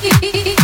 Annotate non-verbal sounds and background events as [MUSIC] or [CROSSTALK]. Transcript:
Hehehehe [LAUGHS]